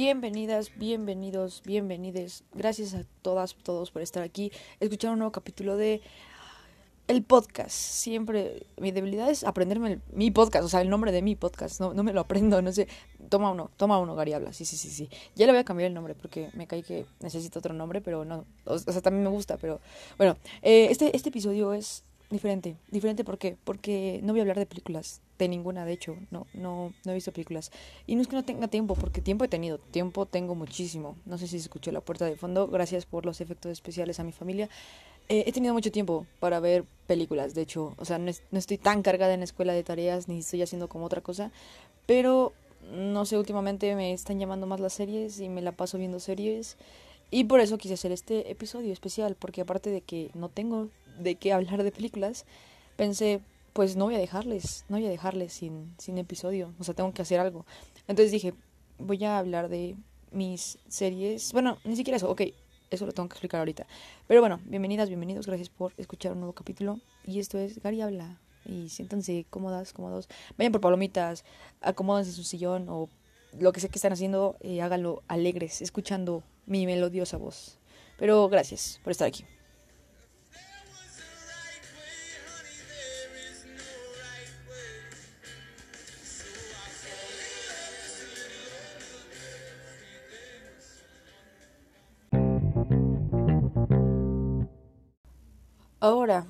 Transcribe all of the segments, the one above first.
Bienvenidas, bienvenidos, bienvenides. Gracias a todas, todos por estar aquí, escuchar un nuevo capítulo de el podcast. Siempre mi debilidad es aprenderme mi podcast, o sea, el nombre de mi podcast. No, no me lo aprendo, no sé. Toma uno, toma uno, Gary habla. Sí, sí, sí, sí. Ya le voy a cambiar el nombre porque me cae que necesito otro nombre, pero no. O, sea, también me gusta, pero bueno. Eh, este, este episodio es diferente. Diferente, ¿por qué? Porque no voy a hablar de películas. De ninguna, de hecho. No, no, no he visto películas. Y no es que no tenga tiempo, porque tiempo he tenido. Tiempo tengo muchísimo. No sé si se escuchó la puerta de fondo. Gracias por los efectos especiales a mi familia. Eh, he tenido mucho tiempo para ver películas, de hecho. O sea, no, no estoy tan cargada en la escuela de tareas, ni estoy haciendo como otra cosa. Pero, no sé, últimamente me están llamando más las series y me la paso viendo series. Y por eso quise hacer este episodio especial, porque aparte de que no tengo de qué hablar de películas, pensé, pues no voy a dejarles, no voy a dejarles sin, sin episodio, o sea, tengo que hacer algo. Entonces dije, voy a hablar de mis series, bueno, ni siquiera eso, ok, eso lo tengo que explicar ahorita. Pero bueno, bienvenidas, bienvenidos, gracias por escuchar un nuevo capítulo. Y esto es Gary Habla. Y siéntanse cómodas, cómodos. Vayan por palomitas, acomódense en su sillón o lo que sé que están haciendo, eh, háganlo alegres, escuchando mi melodiosa voz. Pero gracias por estar aquí. Ahora,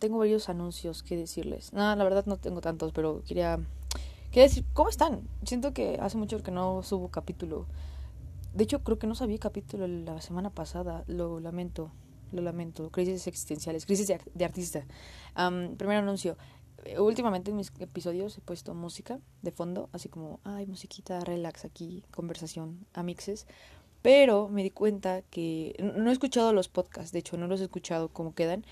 tengo varios anuncios que decirles. Nada, la verdad no tengo tantos, pero quería, quería decir, ¿cómo están? Siento que hace mucho que no subo capítulo. De hecho, creo que no sabía capítulo la semana pasada. Lo lamento, lo lamento. Crisis existenciales, crisis de, artista. primer anuncio. Últimamente en mis episodios he puesto música de fondo, así como, ay, musiquita, relax aquí, conversación, amixes. Pero me di cuenta que no he escuchado los podcasts, de hecho no los he escuchado como quedan,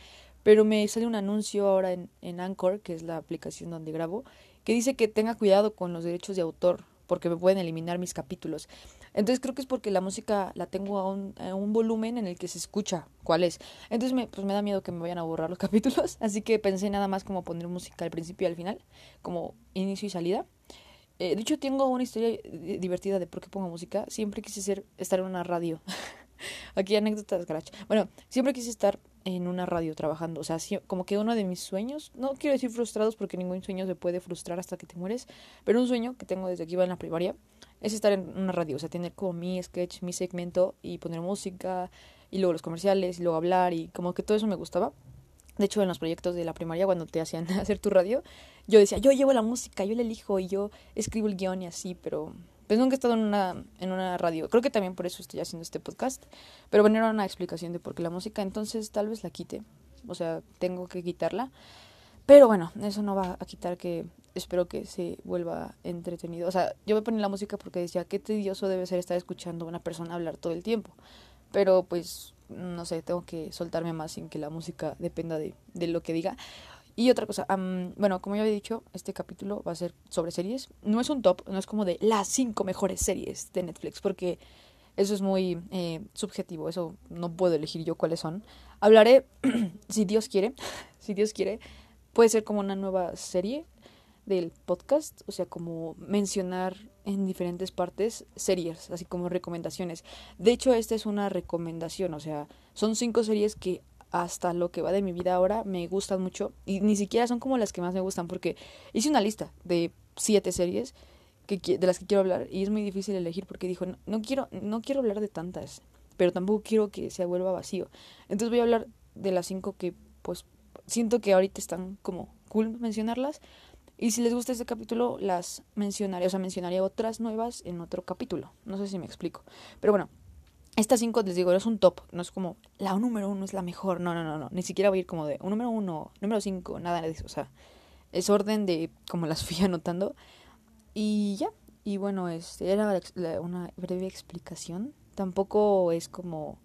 pero me sale un anuncio ahora en, en Anchor, que es la aplicación donde grabo, que dice que tenga cuidado con los derechos de autor, porque me pueden eliminar mis capítulos. Entonces creo que es porque la música la tengo a un, un volumen en el que se escucha cuál es. Entonces me, pues me da miedo que me vayan a borrar los capítulos, así que pensé nada más como poner música al principio y al final, como inicio y salida. Eh, de hecho, tengo una historia divertida de por qué pongo música. Siempre quise ser, estar en una radio. Aquí anécdotas, Scratch. Bueno, siempre quise estar en una radio trabajando. O sea, como que uno de mis sueños, no quiero decir frustrados porque ningún sueño se puede frustrar hasta que te mueres, pero un sueño que tengo desde que iba en la primaria es estar en una radio. O sea, tener como mi sketch, mi segmento y poner música y luego los comerciales y luego hablar y como que todo eso me gustaba. De hecho, en los proyectos de la primaria, cuando te hacían hacer tu radio, yo decía, yo llevo la música, yo la elijo y yo escribo el guion y así, pero pues nunca he estado en una, en una radio. Creo que también por eso estoy haciendo este podcast. Pero bueno, era una explicación de por qué la música, entonces tal vez la quite. O sea, tengo que quitarla. Pero bueno, eso no va a quitar que espero que se vuelva entretenido. O sea, yo me ponía la música porque decía, qué tedioso debe ser estar escuchando a una persona hablar todo el tiempo. Pero pues no sé, tengo que soltarme más sin que la música dependa de, de lo que diga. Y otra cosa, bueno, como ya había dicho, este capítulo va a ser sobre series. No es un top, no es como de las cinco mejores series de Netflix, porque eso es muy eh, subjetivo, eso no puedo elegir yo cuáles son. Hablaré, si Dios quiere, si Dios quiere, puede ser como una nueva serie del podcast, o sea, como mencionar en diferentes partes series, así como recomendaciones. De hecho, esta es una recomendación, o sea, son cinco series que hasta lo que va de mi vida ahora me gustan mucho y ni siquiera son como las que más me gustan porque hice una lista de siete series que, de las que quiero hablar y es muy difícil elegir porque dijo, no, no quiero no quiero hablar de tantas, pero tampoco quiero que se vuelva vacío. Entonces voy a hablar de las cinco que pues siento que ahorita están como cool mencionarlas y si les gusta este capítulo, las mencionaré, o sea, mencionaré otras nuevas en otro capítulo. No sé si me explico. Pero bueno, estas cinco, les digo, es un top. No es como la número uno es la mejor. No, no, no, no. Ni siquiera voy a ir como de un número uno, número cinco, nada de eso. O sea, es orden de como las fui anotando. Y ya. Y bueno, este era una breve explicación. Tampoco es como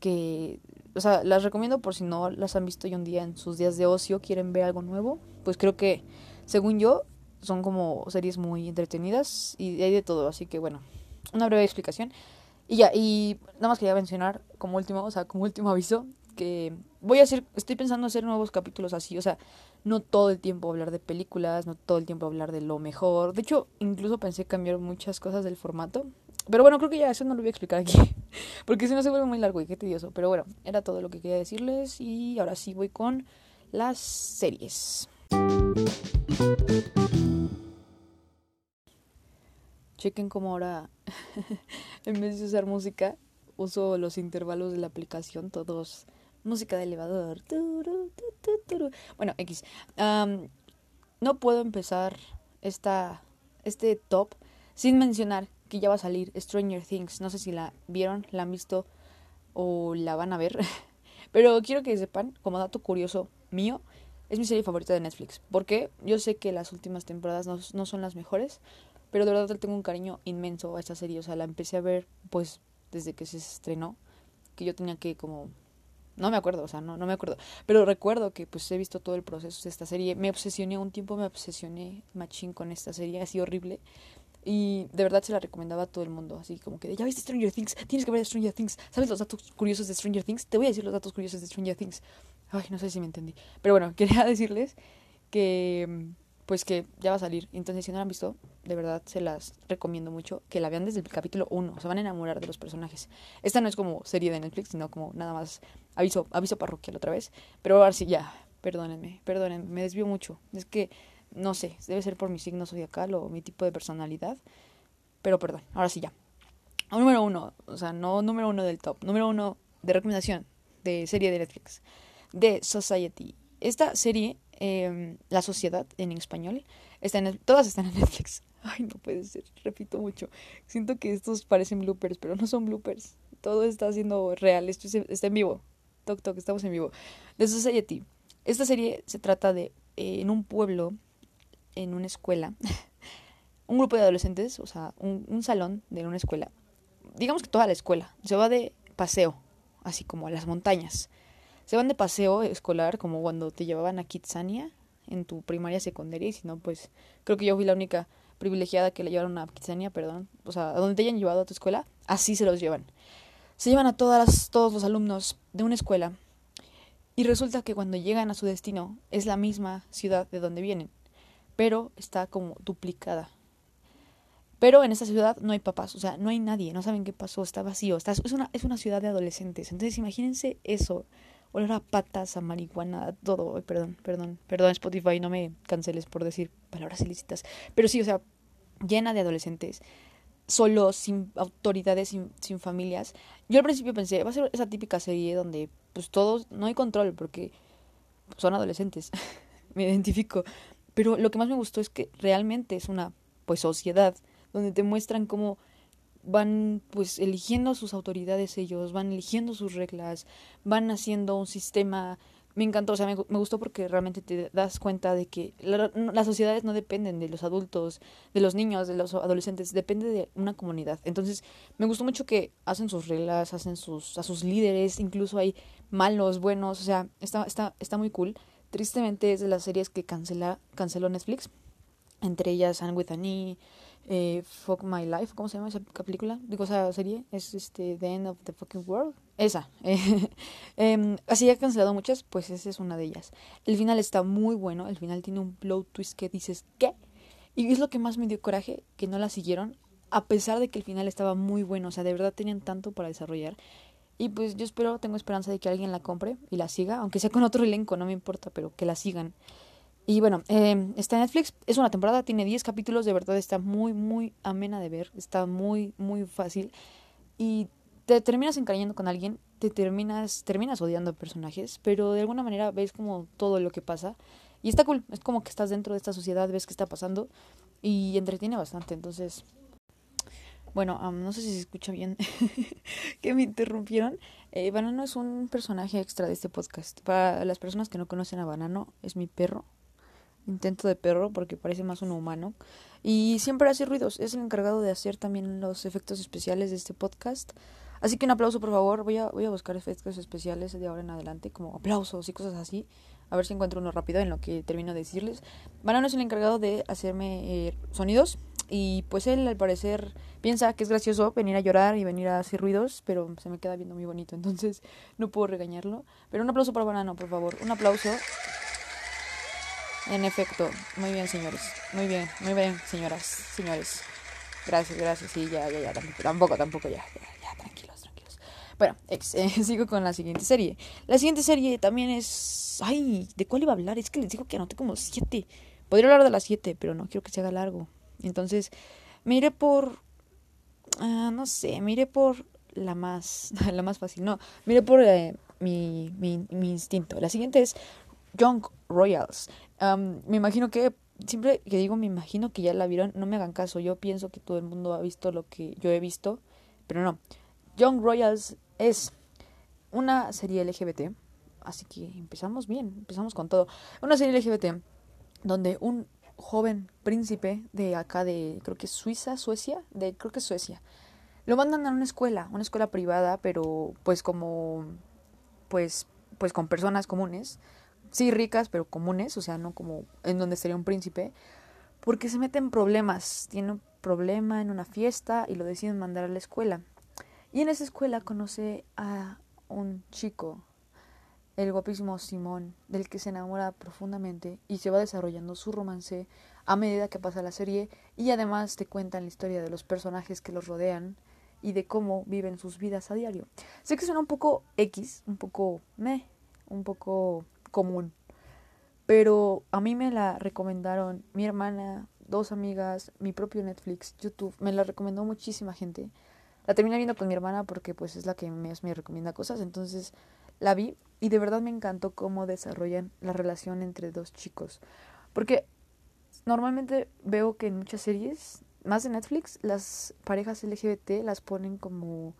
que. O sea, las recomiendo por si no las han visto hoy un día en sus días de ocio, quieren ver algo nuevo. Pues creo que según yo, son como series muy entretenidas y hay de todo, así que bueno, una breve explicación. Y ya, y nada más quería mencionar como último, o sea, como último aviso, que voy a hacer, estoy pensando hacer nuevos capítulos así, o sea, no todo el tiempo hablar de películas, no todo el tiempo hablar de lo mejor. De hecho, incluso pensé cambiar muchas cosas del formato. pero bueno, creo que ya eso no lo voy a explicar aquí. Porque si no se vuelve muy largo y qué tedioso. Pero bueno, era todo lo que quería decirles. Y ahora sí voy con las series. Chequen cómo ahora, en vez de usar música, uso los intervalos de la aplicación, todos música de elevador. Bueno, X. no puedo empezar esta, este top sin mencionar que ya va a salir Stranger Things. No sé si la vieron, la han visto o la van a ver. Pero quiero que sepan, como dato curioso mío, es mi serie favorita de Netflix. Porque yo sé que las últimas temporadas no, no son las mejores, pero de verdad tengo un cariño inmenso a esta serie. O sea, la empecé a ver pues desde que se estrenó. Que yo tenía que como... No me acuerdo, o sea, no, no me acuerdo. Pero recuerdo que pues he visto todo el proceso de esta serie. Me obsesioné un tiempo, me obsesioné machín con esta serie. Sido horrible. Y de verdad se la recomendaba a todo el mundo. Así como que, ya viste Stranger Things, tienes que ver Stranger Things. ¿Sabes los datos curiosos de Stranger Things? Te voy a decir los datos curiosos de Stranger Things. Ay, no sé si me entendí. Pero bueno, quería decirles que pues que ya va a salir. Entonces, si no la han visto, de verdad se las recomiendo mucho que la vean desde el capítulo 1. Se van a enamorar de los personajes. Esta no es como serie de Netflix, sino como nada más aviso, aviso parroquial otra vez. Pero ahora sí, ya, perdónenme, perdónenme, me desvío mucho. Es que, no sé, debe ser por mi signo zodiacal o mi tipo de personalidad. Pero perdón, ahora sí ya. Número uno, o sea, no número uno del top, número uno de recomendación de serie de Netflix, de Society. Esta serie Em, la Sociedad en español. Está en todas están en Netflix. Ay, no puede ser, repito mucho. Siento que estos parecen bloopers, pero no son bloopers. Todo está siendo real, esto está en vivo. Toc, toc, estamos en vivo. The Society. Esta serie se trata de eh, en un pueblo, en una escuela, un grupo de adolescentes, o sea, un, un salón de una escuela. Digamos que toda la escuela se va de paseo, así como a las montañas se van de paseo escolar, como cuando te llevaban a Kitsania en tu primaria secundaria, y si no, pues creo que yo fui la única privilegiada que le llevaron a Kitsania, perdón, o sea, a donde te hayan llevado a tu escuela, así se los llevan. Se llevan a todas todos los alumnos de una escuela y resulta que cuando llegan a su destino es la misma ciudad de donde vienen, pero está como duplicada. Pero en esta ciudad no hay papás, o sea, no hay nadie, no saben qué pasó, está vacío, está, es, una, es una ciudad de adolescentes. Entonces imagínense eso, olor a patas, a marihuana, a todo. perdón, perdón, perdón, Spotify, no me canceles por decir palabras ilícitas. Pero sí, o sea, llena de adolescentes, solos, sin autoridades, sin, sin familias. Yo al principio pensé, va a ser esa típica serie donde pues todos, no hay control porque son adolescentes, me identifico. Pero lo que más me gustó es que realmente es una pues sociedad donde te muestran cómo van pues eligiendo sus autoridades ellos, van eligiendo sus reglas, van haciendo un sistema. Me encantó, o sea, me, gustó porque realmente te das cuenta de que las sociedades no dependen de los adultos, de los niños, de los adolescentes, depende de una comunidad. Entonces, me gustó mucho que hacen sus reglas, hacen sus, a sus líderes, incluso hay malos, buenos, o sea, está, está, está muy cool. Tristemente es de las series que cancela, canceló Netflix, entre ellas Anne with Annie, eh, Fuck My Life, ¿cómo se llama esa película? Digo, esa serie, es este The End of the Fucking World. Esa. eh, así ha cancelado muchas, pues esa es una de ellas. El final está muy bueno, el final tiene un plot twist que dices, ¿qué? Y es lo que más me dio coraje, que no la siguieron, a pesar de que el final estaba muy bueno, o sea, de verdad tenían tanto para desarrollar. Y pues yo espero, tengo esperanza de que alguien la compre y la siga, aunque sea con otro elenco, no me importa, pero que la sigan. Y bueno, eh, está en Netflix, es una temporada, tiene 10 capítulos, de verdad está muy, muy amena de ver, está muy, muy fácil. Y te terminas encariñando con alguien, te terminas, terminas odiando personajes, pero de alguna manera ves como todo lo que pasa. Y está cool, es como que estás dentro de esta sociedad, ves qué está pasando y entretiene bastante. Entonces, bueno, no sé si se escucha bien que me interrumpieron. Eh, Banano es un personaje extra de este podcast. Para las personas que no conocen a Banano, es mi perro intento de perro porque parece más un humano. Y siempre hace ruidos. Es el encargado de hacer también los efectos especiales de este podcast. Así que un aplauso, por favor. Voy a, voy a buscar efectos especiales de ahora en adelante, como aplausos y cosas así. A ver si encuentro uno rápido en lo que termino de decirles. Banano es el encargado de hacerme eh, sonidos. Y pues él, al parecer, piensa que es gracioso venir a llorar y venir a hacer ruidos, pero se me queda viendo muy bonito. Entonces no puedo regañarlo. Pero un aplauso para Banano, por favor. Un aplauso. En efecto, muy bien, señores. Muy bien, muy bien, señoras, señores. Gracias, gracias. Sí, ya, ya, ya. Tampoco, tampoco, ya. Ya, ya tranquilos, tranquilos. Bueno, eh, sigo con la siguiente serie. La siguiente serie también es. Ay, ¿de cuál iba a hablar? Es que les digo que anoté como siete. Podría hablar de las siete, pero no quiero que se haga largo. Entonces, mire por. Ah, no sé, mire por la más. la más fácil. No, mire por eh, mi, mi, mi instinto. La siguiente es Young Royals. me imagino que siempre que digo me imagino que ya la vieron, no me hagan caso, yo pienso que todo el mundo ha visto lo que yo he visto, pero no. Young Royals es una serie LGBT, así que empezamos bien, empezamos con todo. Una serie LGBT donde un joven príncipe de acá de creo que Suiza, Suecia, de creo que Suecia. Lo mandan a una escuela, una escuela privada, pero pues como pues pues con personas comunes sí ricas, pero comunes, o sea, no como en donde sería un príncipe, porque se meten problemas. Tiene un problema en una fiesta y lo deciden mandar a la escuela. Y en esa escuela conoce a un chico, el guapísimo Simón, del que se enamora profundamente y se va desarrollando su romance a medida que pasa la serie y además te cuentan la historia de los personajes que los rodean y de cómo viven sus vidas a diario. Sé que suena un poco X, un poco me, un poco común. Pero a mí me la recomendaron mi hermana, dos amigas, mi propio Netflix, YouTube. Me la recomendó muchísima gente. La terminé viendo con mi hermana porque pues es la que me, me recomienda cosas. Entonces la vi y de verdad me encantó cómo desarrollan la relación entre dos chicos. Porque normalmente veo que en muchas series, más de Netflix, las parejas LGBT las ponen como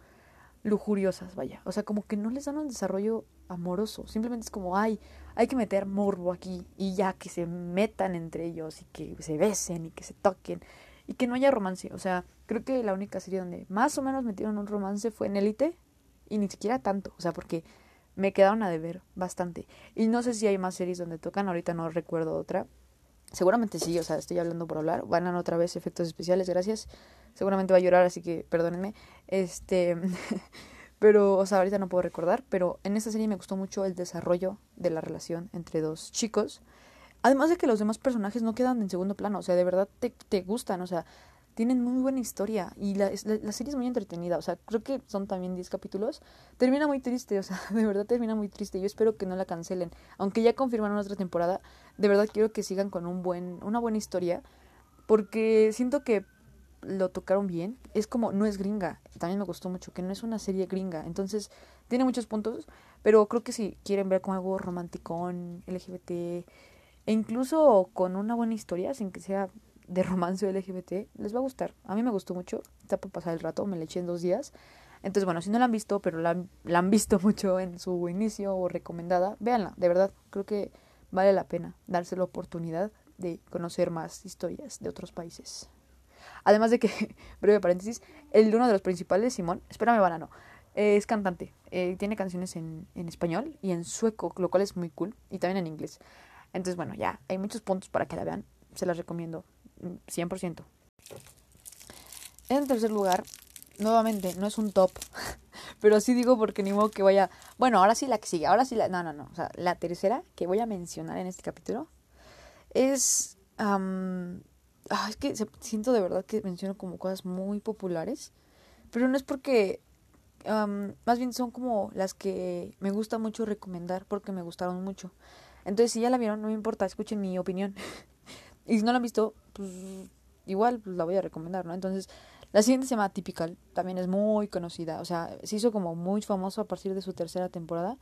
lujuriosas, vaya. O sea, como que no les dan un desarrollo amoroso. Simplemente es como, ay, hay que meter morbo aquí y ya que se metan entre ellos y que se besen y que se toquen y que no haya romance. O sea, creo que la única serie donde más o menos metieron un romance fue en Elite y ni siquiera tanto. O sea, porque me quedaron a deber bastante. Y no sé si hay más series donde tocan, ahorita no recuerdo otra. Seguramente sí, o sea, estoy hablando por hablar. Van a otra vez efectos especiales, gracias. Seguramente va a llorar, así que perdónenme. Este. Pero, o sea, ahorita no puedo recordar, pero en esta serie me gustó mucho el desarrollo de la relación entre dos chicos. Además de que los demás personajes no quedan en segundo plano, o sea, de verdad te, te gustan, o sea, tienen muy buena historia y la, la, serie es muy entretenida, o sea, creo que son también 10 capítulos. Termina muy triste, o sea, de verdad termina muy triste. Yo espero que no la cancelen, aunque ya confirmaron otra temporada, de verdad quiero que sigan con un buen, una buena historia, porque siento que lo tocaron bien. Es como, no es gringa. También me gustó mucho que no es una serie gringa. Entonces, tiene muchos puntos. Pero creo que si quieren ver con algo romántico, LGBT, e incluso con una buena historia, sin que sea de romance LGBT, les va a gustar. A mí me gustó mucho. Está por pasar el rato, me le eché en dos días. Entonces, bueno, si no la han visto, pero la, la han visto mucho en su inicio o recomendada, véanla. De verdad, creo que vale la pena darse la oportunidad de conocer más historias de otros países. Además de que, breve paréntesis, el uno de los principales, Simón, espérame, banano, eh, es cantante. Eh, tiene canciones en, en español y en sueco, lo cual es muy cool, y también en inglés. Entonces, bueno, ya hay muchos puntos para que la vean. Se las recomiendo 100%. Mm, en tercer lugar, nuevamente, no es un top, pero sí digo porque ni modo que vaya. Bueno, ahora sí la que sigue, ahora sí la. No, no, no. O sea, la tercera que voy a mencionar en este capítulo es Ah, es que siento de verdad que menciono como cosas muy populares, pero no es porque, más bien son como las que me gusta mucho recomendar porque me gustaron mucho. Entonces, si ya la vieron, no me importa, escuchen mi opinión. y si no la han visto, pues igual pues, la voy a recomendar, ¿no? Entonces, la siguiente se llama Typical, también es muy conocida, o sea, se hizo como muy famoso a partir de su tercera temporada,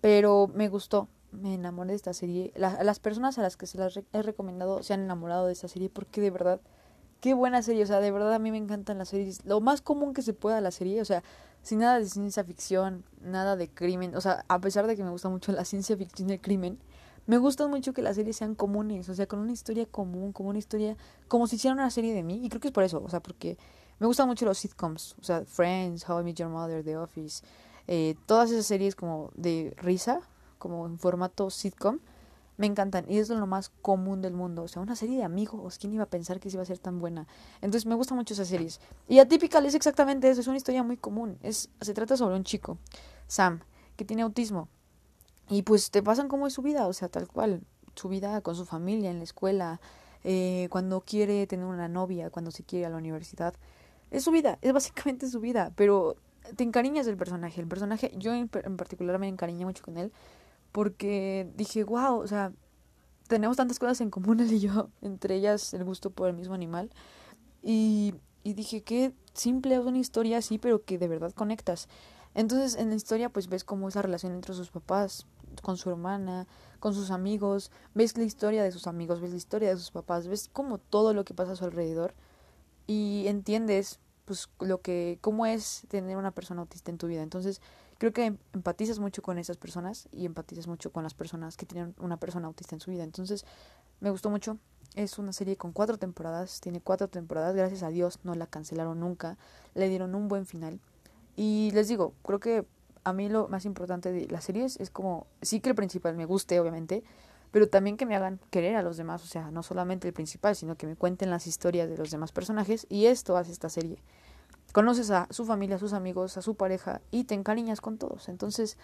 pero me gustó, me enamoré de esta serie. las personas a las que se las he recomendado se han enamorado de esta serie porque de verdad, qué buena serie. O sea, de verdad a mí me encantan las series. Lo más común que se pueda la serie, o sea, sin nada de ciencia ficción, nada de crimen. O sea, a pesar de que me gusta mucho la ciencia ficción y el crimen, me gusta mucho que las series sean comunes. O sea, con una historia común, como una historia, como si hicieran una serie de mí. Y creo que es por eso, o sea, porque me gustan mucho los sitcoms. O sea, Friends, How I Met Your Mother, The Office. Eh, todas esas series como de risa, como en formato sitcom, me encantan y es lo más común del mundo. O sea, una serie de amigos, ¿quién iba a pensar que se iba a ser tan buena? Entonces me gustan mucho esas series. Y Atypical es exactamente eso, es una historia muy común. Es, se trata sobre un chico, Sam, que tiene autismo. Y pues te pasan cómo es su vida, o sea, tal cual. Su vida con su familia, en la escuela, eh, cuando quiere tener una novia, cuando se quiere a la universidad. Es su vida, es básicamente su vida, pero te encariñas del personaje. El personaje, yo en, en particular me encariñé mucho con él porque dije, wow, o sea, tenemos tantas cosas en común él y yo, entre ellas el gusto por el mismo animal. Y, y dije, qué simple es una historia así, pero que de verdad conectas. Entonces en la historia pues ves cómo es la relación entre sus papás, con su hermana, con sus amigos, ves la historia de sus amigos, ves la historia de sus papás, ves como todo lo que pasa a su alrededor y entiendes pues lo que cómo es tener una persona autista en tu vida. Entonces, creo que empatizas mucho con esas personas y empatizas mucho con las personas que tienen una persona autista en su vida. Entonces, me gustó mucho. Es una serie con cuatro temporadas, tiene cuatro temporadas, gracias a Dios no la cancelaron nunca, le dieron un buen final. Y les digo, creo que a mí lo más importante de las series es como, sí que el principal me guste, obviamente, pero también que me hagan querer a los demás, o sea, no solamente el principal, sino que me cuenten las historias de los demás personajes y esto hace esta serie. Conoces a su familia, a sus amigos, a su pareja y te encariñas con todos. Entonces,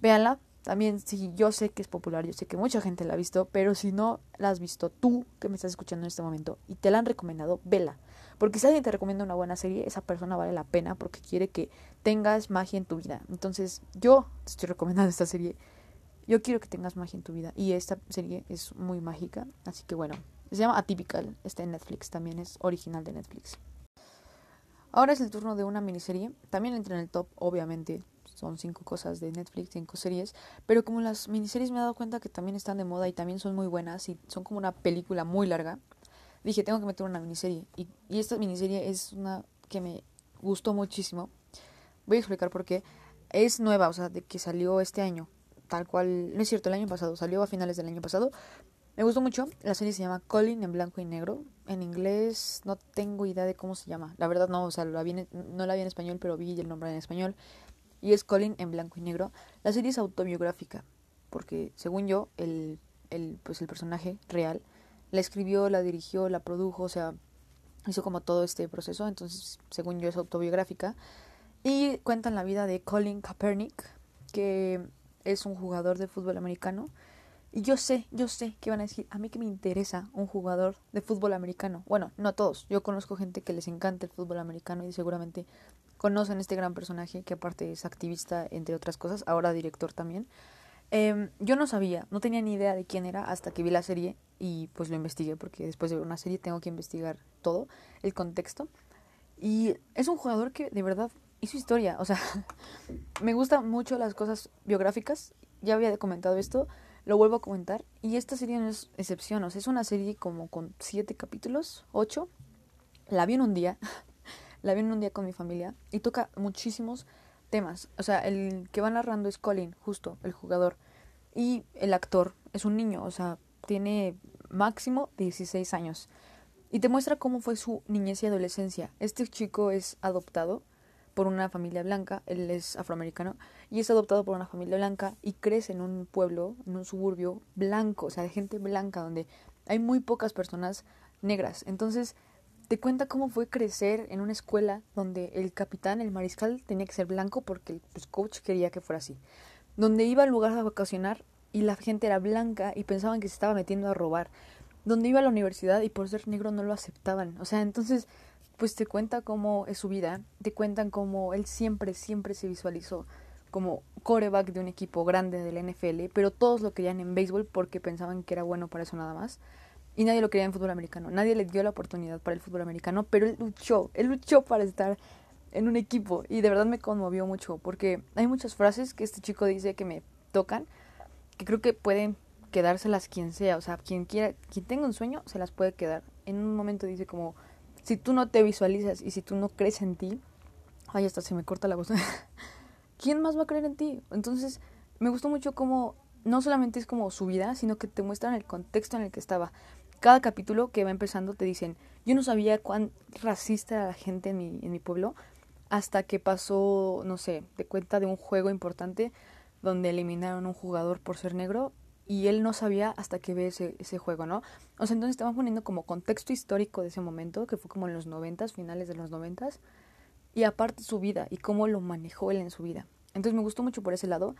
véanla. También, si yo sé que es popular, yo sé que mucha gente la ha visto, pero si no la has visto tú que me estás escuchando en este momento y te la han recomendado, vela. Porque si alguien te recomienda una buena serie, esa persona vale la pena porque quiere que tengas magia en tu vida. Entonces, yo te estoy recomendando esta serie yo quiero que tengas magia en tu vida. Y esta serie es muy mágica. Así que bueno, se llama Atypical. Está en Netflix. También es original de Netflix. Ahora es el turno de una miniserie. También entra en el top, obviamente. Son cinco cosas de Netflix, cinco series. Pero como las miniseries me he dado cuenta que también están de moda y también son muy buenas y son como una película muy larga, dije, tengo que meter una miniserie. Y, y esta miniserie es una que me gustó muchísimo. Voy a explicar por qué. Es nueva, o sea, de que salió este año tal cual, no es cierto, el año pasado, salió a finales del año pasado. Me gustó mucho, la serie se llama Colin en blanco y negro. En inglés no tengo idea de cómo se llama. La verdad no, o sea, la no la vi en español, pero vi el nombre en español. Y es Colin en blanco y negro. La serie es autobiográfica, porque según yo, el, el, pues el personaje real la escribió, la dirigió, la produjo, o sea, hizo como todo este proceso. Entonces, según yo, es autobiográfica. Y cuentan la vida de Colin Kaepernick, que es un jugador de fútbol americano. Y yo sé, yo sé que van a decir, a mí que me interesa un jugador de fútbol americano. Bueno, no todos. Yo conozco gente que les encanta el fútbol americano y seguramente conocen este gran personaje que aparte es activista, entre otras cosas, ahora director también. Em, yo no sabía, no tenía ni idea de quién era hasta que vi la serie y pues lo investigué porque después de ver una serie tengo que investigar todo, el contexto. Y es un jugador que de verdad su historia. O sea, me gustan mucho las cosas biográficas. Ya había comentado esto, lo vuelvo a comentar. Y esta serie no es excepción. O es una serie como con siete capítulos, ocho. La vi en un día. la vi en un día con mi familia. Y toca muchísimos temas. O sea, el que va narrando es Colin, justo, el jugador. Y el actor es un niño, o sea, tiene máximo 16 años. Y te muestra cómo fue su niñez y adolescencia. Este chico es adoptado por una familia blanca, él es afroamericano, y es adoptado por una familia blanca y crece en un pueblo, en un suburbio blanco, o sea, de gente blanca, donde hay muy pocas personas negras. Entonces, te cuenta cómo fue crecer en una escuela donde el capitán, el mariscal, tenía que ser blanco porque el pues, coach quería que fuera así. Donde iba al lugar a vacacionar y la gente era blanca y pensaban que se estaba metiendo a robar. Donde iba a la universidad y por ser negro no lo aceptaban. O sea, entonces pues te cuenta cómo es su vida, te cuentan cómo él siempre, siempre se visualizó como coreback de un equipo grande del NFL, pero todos lo querían en béisbol porque pensaban que era bueno para eso nada más. Y nadie lo quería en fútbol americano. Nadie le dio la oportunidad para el fútbol americano, pero él luchó, él luchó para estar en un equipo y de verdad me conmovió mucho porque hay muchas frases que este chico dice que me tocan, que creo que pueden quedárselas quien sea, o sea, quien quiera, quien tenga un sueño se las puede quedar. En un momento dice como si tú no te visualizas y si tú no crees en ti, ay, hasta se me corta la voz. ¿Quién más va a creer en ti? Entonces, me gustó mucho cómo no solamente es como su vida, sino que te muestran el contexto en el que estaba. Cada capítulo que va empezando te dicen, yo no sabía cuán racista era la gente en mi, en mi pueblo, hasta que pasó, no sé, te cuenta de un juego importante donde eliminaron a un jugador por ser negro y él no sabía hasta que ve ese, ese juego, ¿no? O sea, entonces estamos poniendo como contexto histórico de ese momento, que fue como en los noventas, finales de los noventas, y aparte su vida y cómo lo manejó él en su vida. Entonces me gustó mucho por ese lado.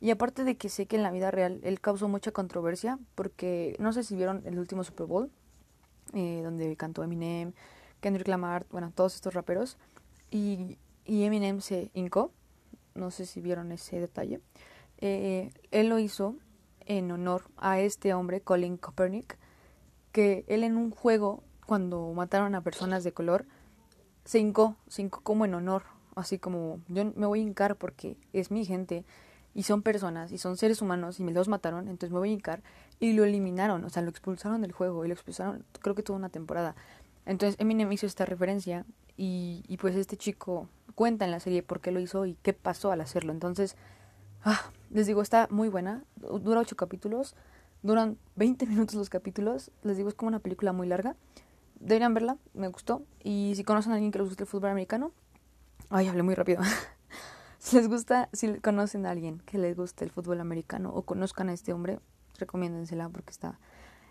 Y aparte de que sé que en la vida real él causó mucha controversia, porque no sé si vieron el último Super Bowl, eh, donde cantó Eminem, Kendrick Lamar, bueno, todos estos raperos. Y, y Eminem se hincó, no sé si vieron ese detalle. Eh, él lo hizo en honor a este hombre, Colin Kaepernick, que él en un juego, cuando mataron a personas de color, se hincó, se hincó como en honor, así como yo me voy a hincar porque es mi gente y son personas y son seres humanos y me los mataron, entonces me voy a hincar y lo eliminaron, o sea, lo expulsaron del juego y lo expulsaron, creo que toda una temporada. Entonces Eminem hizo esta referencia y, y pues este chico cuenta en la serie por qué lo hizo y qué pasó al hacerlo. Entonces, ah, les digo, está muy buena, dura ocho capítulos, duran 20 minutos los capítulos, les digo, es como una película muy larga. Deberían verla, me gustó. Y si conocen a alguien que les guste el fútbol americano, ay, hablé muy rápido. si les gusta, si conocen a alguien que les guste el fútbol americano o conozcan a este hombre, recomiéndensela porque está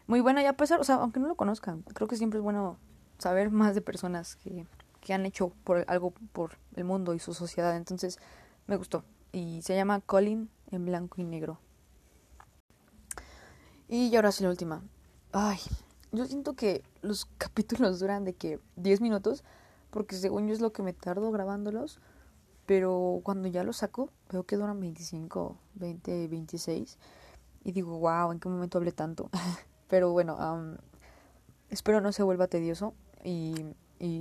muy buena. Y a pesar, o sea, aunque no lo conozcan, creo que siempre es bueno saber más de personas que, que han hecho por algo por el mundo y su sociedad. Entonces, me gustó. Y se llama Colin en blanco y negro. Y ahora sí la última. Ay, yo siento que los capítulos duran de que 10 minutos, porque según yo es lo que me tardo grabándolos, pero cuando ya los saco, veo que duran 25, 20, 26, y digo, wow, ¿en qué momento hablé tanto? pero bueno, espero no se vuelva tedioso y,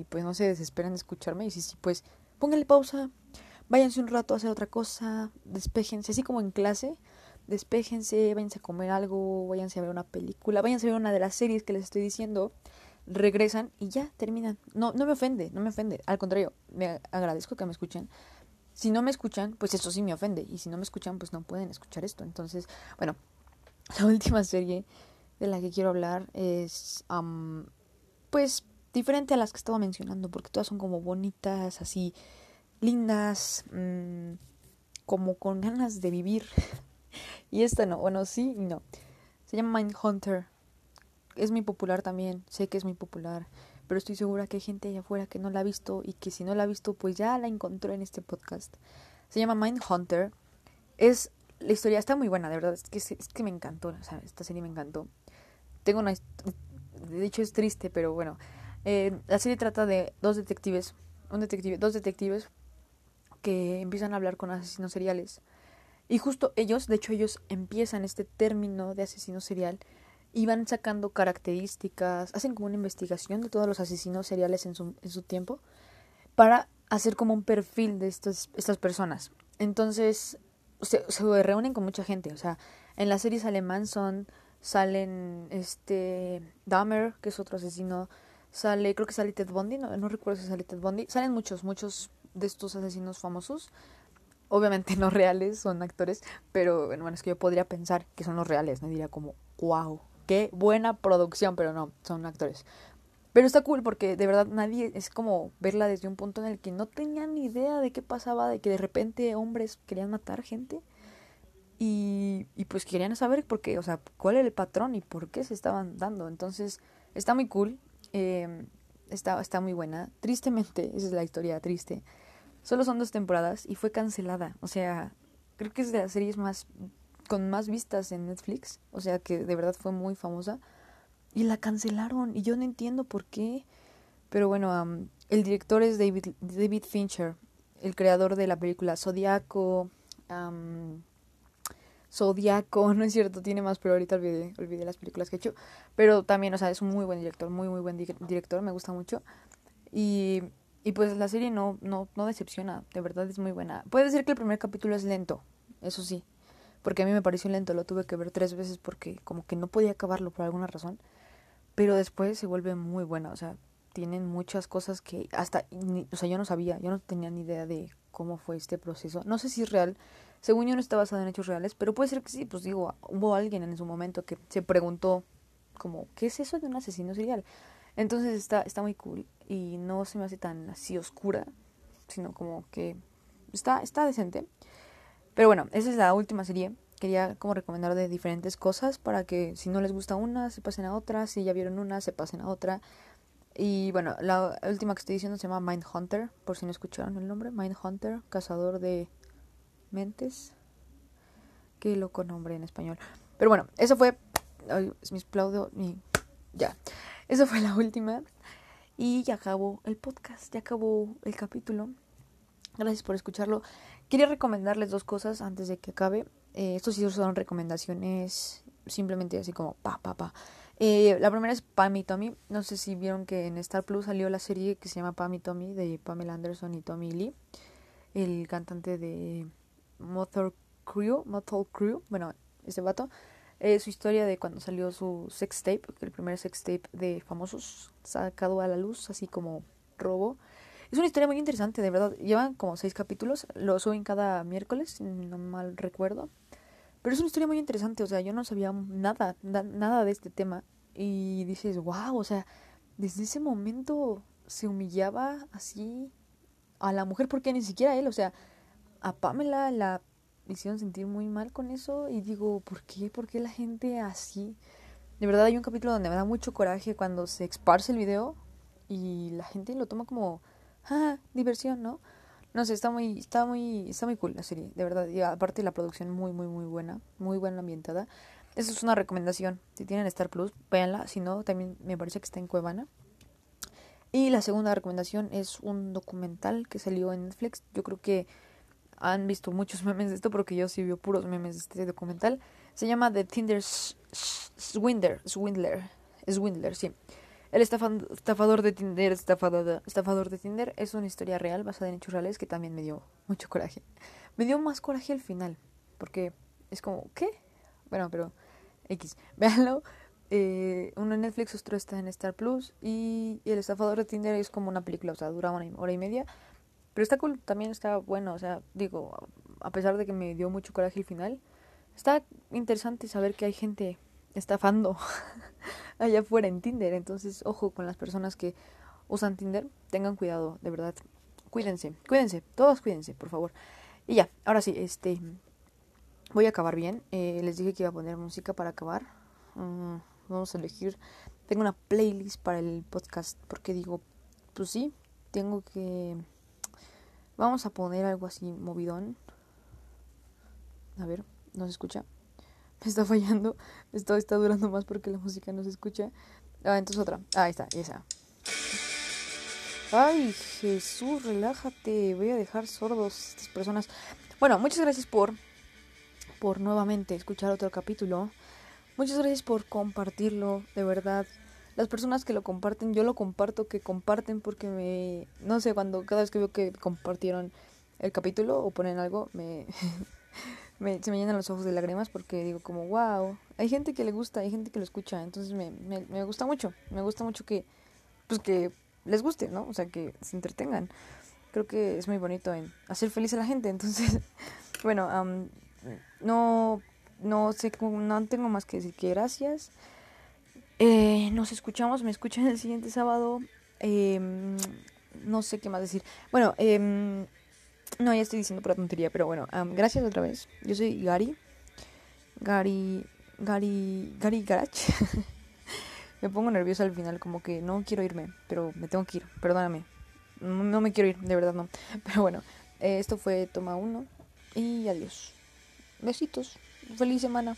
pues no se desesperen de escucharme, y si sí, pues pónganle pausa, váyanse un rato a hacer otra cosa, despejense, así como en clase, despejense, váyanse a comer algo, váyanse a ver una película, váyanse a ver una de las series que les estoy diciendo, regresan y ya terminan. No, no me ofende, no me ofende. Al contrario, me agradezco que me escuchen. Si no me escuchan, pues eso sí me ofende. Y si no me escuchan, pues no pueden escuchar esto. Entonces, bueno, la última serie de la que quiero hablar es, pues, diferente a las que estaba mencionando, porque todas son como bonitas, así, lindas, mmm, como con ganas de vivir. Y esta no, bueno, sí y no. Se llama Mindhunter. Es muy popular también, sé que es muy popular, pero estoy segura que hay gente allá afuera que no la ha visto y que si no la ha visto, pues ya la encontró en este podcast. Se llama Mindhunter. Es la historia está muy buena, de verdad, es que es, que me encantó, esta serie me encantó. Tengo una de hecho es triste, pero bueno, eh, la serie trata de dos detectives, un detective, dos detectives que empiezan a hablar con asesinos seriales y justo ellos, de hecho ellos empiezan este término de asesino serial y van sacando características, hacen como una investigación de todos los asesinos seriales en su, en su tiempo para hacer como un perfil de estas, estas personas. Entonces se, reúnen con mucha gente, o sea, en las series alemán son salen este Dahmer, que es otro asesino, sale, creo que sale Ted Bundy, no, no recuerdo si sale Ted Bundy, salen muchos, muchos de estos asesinos famosos obviamente no reales, son actores, pero bueno, es que yo podría pensar que son los reales, ¿no? Diría como, wow, qué buena producción, pero no, son actores. Pero está cool porque de verdad nadie es como verla desde un punto en el que no tenían ni idea de qué pasaba, de que de repente hombres querían matar gente y, y pues querían saber por qué, o sea, cuál era el patrón y por qué se estaban dando. Entonces está muy cool, eh, está, está muy buena. Tristemente, esa es la historia triste Solo son dos temporadas y fue cancelada. O sea, creo que es de las series más con más vistas en Netflix. O sea, que de verdad fue muy famosa. Y la cancelaron. Y yo no entiendo por qué. Pero bueno, el director es David, David Fincher, el creador de la película Zodiaco. Zodiaco, no es cierto, tiene más, pero ahorita olvidé, olvidé las películas que he hecho. Pero también, o sea, es un muy buen director, muy, muy buen director, me gusta mucho. Y y pues la serie no, no, no decepciona, de verdad es muy buena. Puede ser que el primer capítulo es lento, eso sí, porque a mí me pareció lento, lo tuve que ver tres veces porque como que no podía acabarlo por alguna razón, pero después se vuelve muy buena, o sea, tienen muchas cosas que hasta, o sea, yo no sabía, yo no tenía ni idea de cómo fue este proceso. No sé si es real, según yo no está basado en hechos reales, pero puede ser que sí, pues digo, hubo alguien en su momento que se preguntó como, ¿qué es eso de un asesino serial? Entonces está, está muy cool y no se me hace tan así oscura, sino como que está, está decente. Pero bueno, esa es la última serie. Quería como recomendar de diferentes cosas para que si no les gusta una, se pasen a otra. Si ya vieron una, se pasen a otra. Y bueno, la última que estoy diciendo se llama Mindhunter, por si no escucharon el nombre. Mindhunter, cazador de mentes. Qué loco nombre en español. Pero bueno, eso fue... es mi aplaudo y ya. Esa fue la última. Y ya acabó el podcast, ya acabó el capítulo. Gracias por escucharlo. Quería recomendarles dos cosas antes de que acabe. Eh, estos sí son recomendaciones simplemente así como pa, pa, pa. Eh, la primera es Pam y Tommy. No sé si vieron que en Star Plus salió la serie que se llama Pam y Tommy de Pamela Anderson y Tommy Lee, el cantante de Motor Crew, Motor Crew, bueno, ese vato. Es su historia de cuando salió su sex tape, el primer sex tape de famosos sacado a la luz, así como robo. Es una historia muy interesante, de verdad. Llevan como seis capítulos, lo suben cada miércoles, si no mal recuerdo. Pero es una historia muy interesante, o sea, yo no sabía nada, nada de este tema. Y dices, wow, o sea, desde ese momento se humillaba así a la mujer, porque ni siquiera él, o sea, a Pamela la hicieron sentir muy mal con eso. Y digo, ¿por qué? ¿Por qué la gente así? De verdad hay un capítulo donde me da mucho coraje cuando se esparce el video y la gente lo toma como, ah, diversión, ¿no? No sé, está muy, está muy, está muy cool la serie, de verdad. Y aparte la producción muy, muy, muy buena, muy buena ambientada. Eso es una recomendación. Si tienen Star Plus, véanla. Si no, también me parece que está en Cuevana. Y la segunda recomendación es un documental que salió en Netflix. Yo creo que han visto muchos memes de esto porque yo sí vi puros memes de este documental. Se llama The Tinder Swindler. Swindler. Swindler, sí. El estafador de Tinder, estafador, estafador de Tinder es una historia real basada en hechos reales que también me dio mucho coraje. Me dio más coraje al final, porque es como, ¿qué? Bueno, pero X, véanlo. Eh, uno en Netflix, otro está en Star Plus. Y, El estafador de Tinder es como una película, o sea, dura una hora y media. Pero está cool, también está bueno, o sea, digo, a pesar de que me dio mucho coraje el final, está interesante saber que hay gente estafando allá afuera en Tinder. Entonces, ojo con las personas que usan Tinder. Tengan cuidado, de verdad. Cuídense, cuídense, todos cuídense, por favor. Y ya, ahora sí, este. Voy a acabar bien. Eh, les dije que iba a poner música para acabar. Mm, vamos a elegir. Tengo una playlist para el podcast porque digo, pues sí, tengo que. Vamos a poner algo así movidón. A ver, ¿no se escucha? me está fallando. Esto está durando más porque la música no se escucha. Ah, entonces otra. Ah, ahí está, esa. Ay, Jesús, relájate. Voy a dejar sordos estas personas. Bueno, muchas gracias por por nuevamente escuchar otro capítulo. Muchas gracias por compartirlo, de verdad. Las personas que lo comparten, yo lo comparto, que comparten porque me no sé, cuando cada vez que veo que compartieron el capítulo o ponen algo, me se me llenan los ojos de lágrimas porque digo como, wow, hay gente que le gusta, hay gente que lo escucha, entonces me, me, me gusta mucho, me gusta mucho que, pues que les guste, ¿no? O sea, que se entretengan. Creo que es muy bonito en hacer feliz a la gente, entonces, bueno, no, no sé, no tengo más que decir que gracias. Eh, nos escuchamos, me escuchan el siguiente sábado. Eh, no sé qué más decir. Bueno, eh, no, ya estoy diciendo pura tontería, pero bueno, gracias otra vez. Yo soy Gary. Gary. Gary. Gary Garach. me pongo nerviosa al final, como que no quiero irme, pero me tengo que ir, perdóname. No, me quiero ir, de verdad no. Pero bueno, esto fue Toma 1 y adiós. Besitos. Feliz semana.